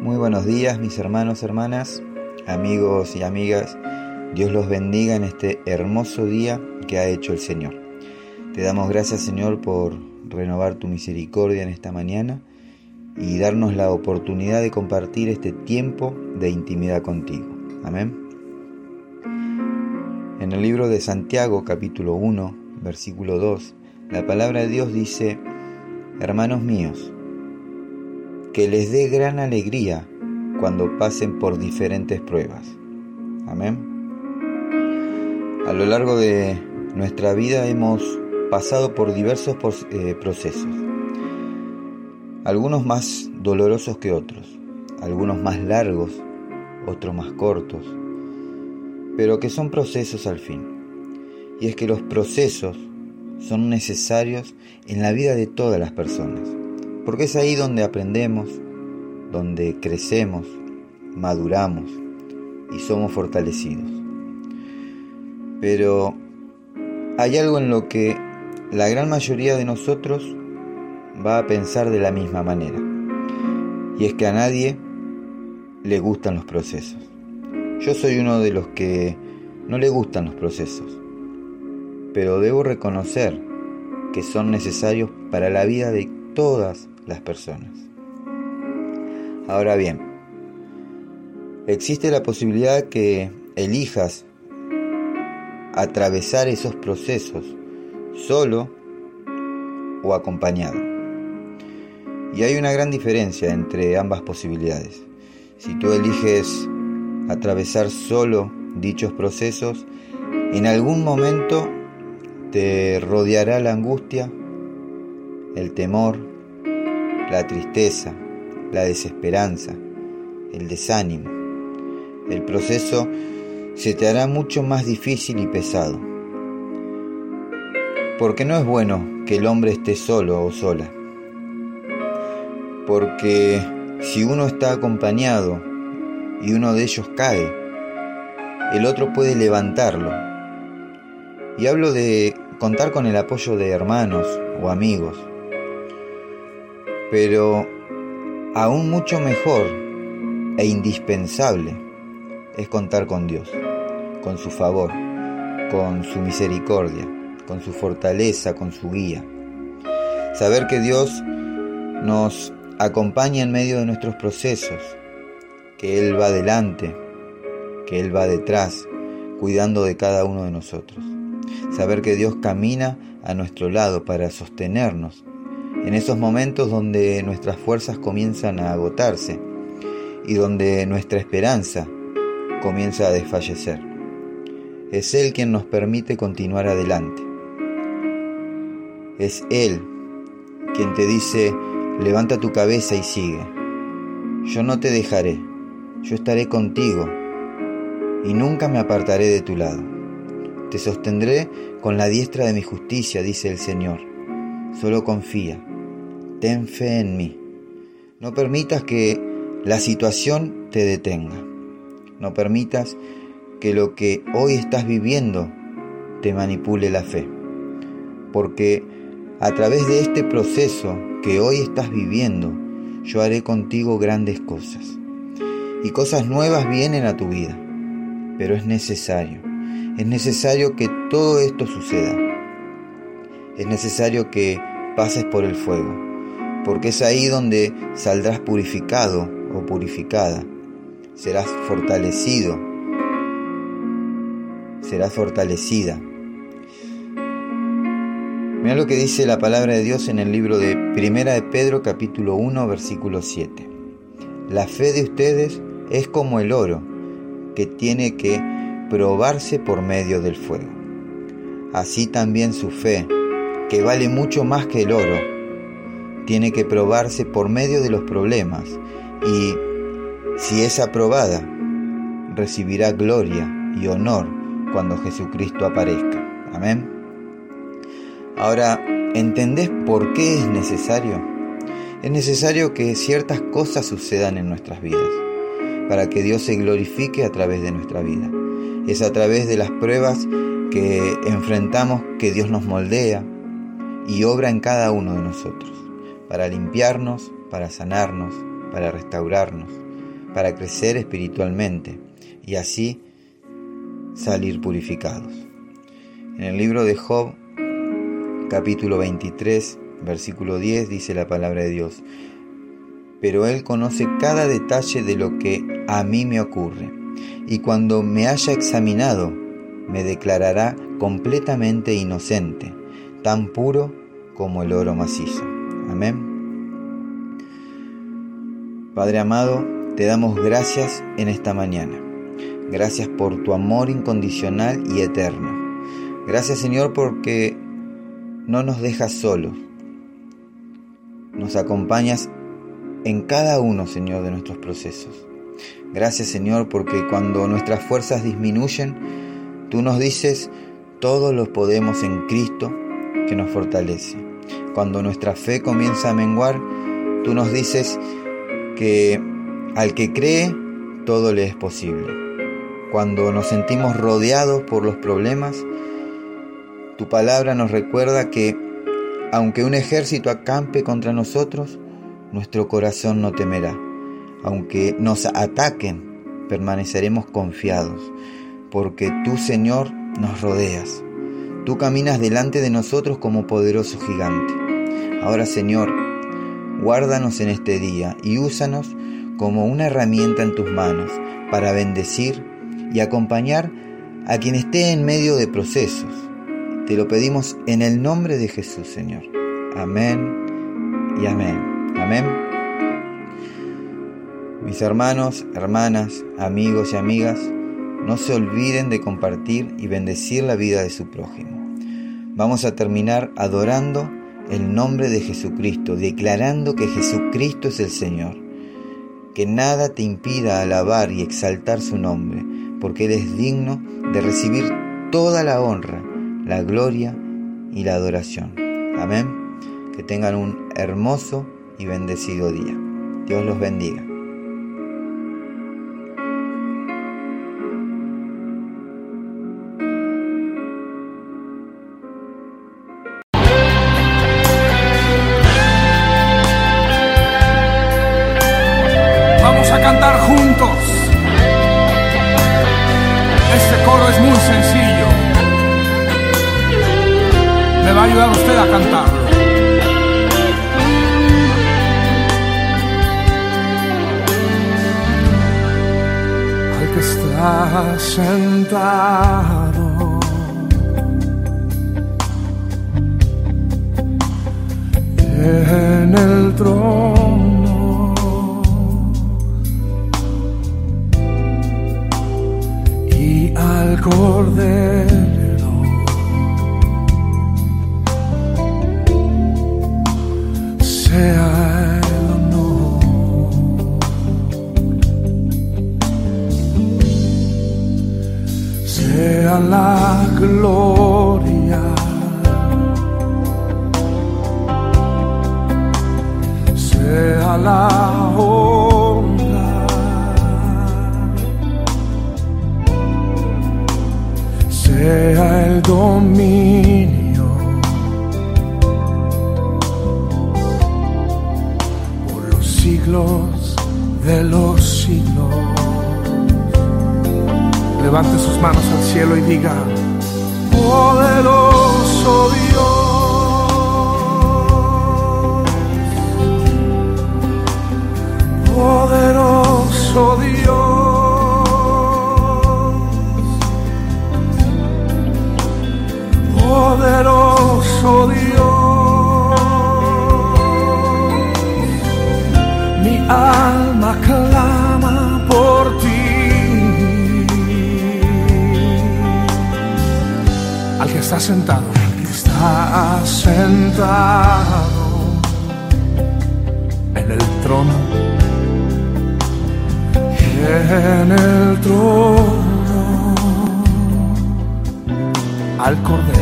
Muy buenos días mis hermanos, hermanas, amigos y amigas. Dios los bendiga en este hermoso día que ha hecho el Señor. Te damos gracias Señor por renovar tu misericordia en esta mañana y darnos la oportunidad de compartir este tiempo de intimidad contigo. Amén. En el libro de Santiago capítulo 1, versículo 2, la palabra de Dios dice, Hermanos míos, que les dé gran alegría cuando pasen por diferentes pruebas. Amén. A lo largo de nuestra vida hemos pasado por diversos eh, procesos, algunos más dolorosos que otros, algunos más largos, otros más cortos, pero que son procesos al fin. Y es que los procesos son necesarios en la vida de todas las personas porque es ahí donde aprendemos, donde crecemos, maduramos y somos fortalecidos. Pero hay algo en lo que la gran mayoría de nosotros va a pensar de la misma manera. Y es que a nadie le gustan los procesos. Yo soy uno de los que no le gustan los procesos. Pero debo reconocer que son necesarios para la vida de todas personas. Ahora bien, existe la posibilidad que elijas atravesar esos procesos solo o acompañado. Y hay una gran diferencia entre ambas posibilidades. Si tú eliges atravesar solo dichos procesos, en algún momento te rodeará la angustia, el temor, la tristeza, la desesperanza, el desánimo. El proceso se te hará mucho más difícil y pesado. Porque no es bueno que el hombre esté solo o sola. Porque si uno está acompañado y uno de ellos cae, el otro puede levantarlo. Y hablo de contar con el apoyo de hermanos o amigos pero aún mucho mejor e indispensable es contar con Dios, con su favor, con su misericordia, con su fortaleza, con su guía. Saber que Dios nos acompaña en medio de nuestros procesos, que Él va adelante, que Él va detrás, cuidando de cada uno de nosotros. Saber que Dios camina a nuestro lado para sostenernos en esos momentos donde nuestras fuerzas comienzan a agotarse y donde nuestra esperanza comienza a desfallecer. Es Él quien nos permite continuar adelante. Es Él quien te dice, levanta tu cabeza y sigue. Yo no te dejaré, yo estaré contigo y nunca me apartaré de tu lado. Te sostendré con la diestra de mi justicia, dice el Señor. Solo confía ten fe en mí. No permitas que la situación te detenga. No permitas que lo que hoy estás viviendo te manipule la fe. Porque a través de este proceso que hoy estás viviendo, yo haré contigo grandes cosas. Y cosas nuevas vienen a tu vida. Pero es necesario. Es necesario que todo esto suceda. Es necesario que pases por el fuego porque es ahí donde saldrás purificado o purificada, serás fortalecido, serás fortalecida. Mira lo que dice la palabra de Dios en el libro de Primera de Pedro capítulo 1 versículo 7. La fe de ustedes es como el oro que tiene que probarse por medio del fuego. Así también su fe, que vale mucho más que el oro, tiene que probarse por medio de los problemas y si es aprobada, recibirá gloria y honor cuando Jesucristo aparezca. Amén. Ahora, ¿entendés por qué es necesario? Es necesario que ciertas cosas sucedan en nuestras vidas para que Dios se glorifique a través de nuestra vida. Es a través de las pruebas que enfrentamos que Dios nos moldea y obra en cada uno de nosotros para limpiarnos, para sanarnos, para restaurarnos, para crecer espiritualmente y así salir purificados. En el libro de Job, capítulo 23, versículo 10, dice la palabra de Dios, pero Él conoce cada detalle de lo que a mí me ocurre, y cuando me haya examinado, me declarará completamente inocente, tan puro como el oro macizo. Amén. Padre amado, te damos gracias en esta mañana. Gracias por tu amor incondicional y eterno. Gracias Señor porque no nos dejas solos. Nos acompañas en cada uno, Señor, de nuestros procesos. Gracias, Señor, porque cuando nuestras fuerzas disminuyen, tú nos dices, todos los podemos en Cristo que nos fortalece. Cuando nuestra fe comienza a menguar, tú nos dices que al que cree, todo le es posible. Cuando nos sentimos rodeados por los problemas, tu palabra nos recuerda que aunque un ejército acampe contra nosotros, nuestro corazón no temerá. Aunque nos ataquen, permaneceremos confiados, porque tú, Señor, nos rodeas. Tú caminas delante de nosotros como poderoso gigante. Ahora, Señor, guárdanos en este día y úsanos como una herramienta en tus manos para bendecir y acompañar a quien esté en medio de procesos. Te lo pedimos en el nombre de Jesús, Señor. Amén y amén. Amén. Mis hermanos, hermanas, amigos y amigas, no se olviden de compartir y bendecir la vida de su prójimo. Vamos a terminar adorando el nombre de Jesucristo, declarando que Jesucristo es el Señor. Que nada te impida alabar y exaltar su nombre, porque Él es digno de recibir toda la honra, la gloria y la adoración. Amén. Que tengan un hermoso y bendecido día. Dios los bendiga. Ayudar usted a cantarlo. Al que está sentado. En el trono. Y al cordero al cielo está sentado, está sentado en el trono, en el trono. Al cordero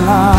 la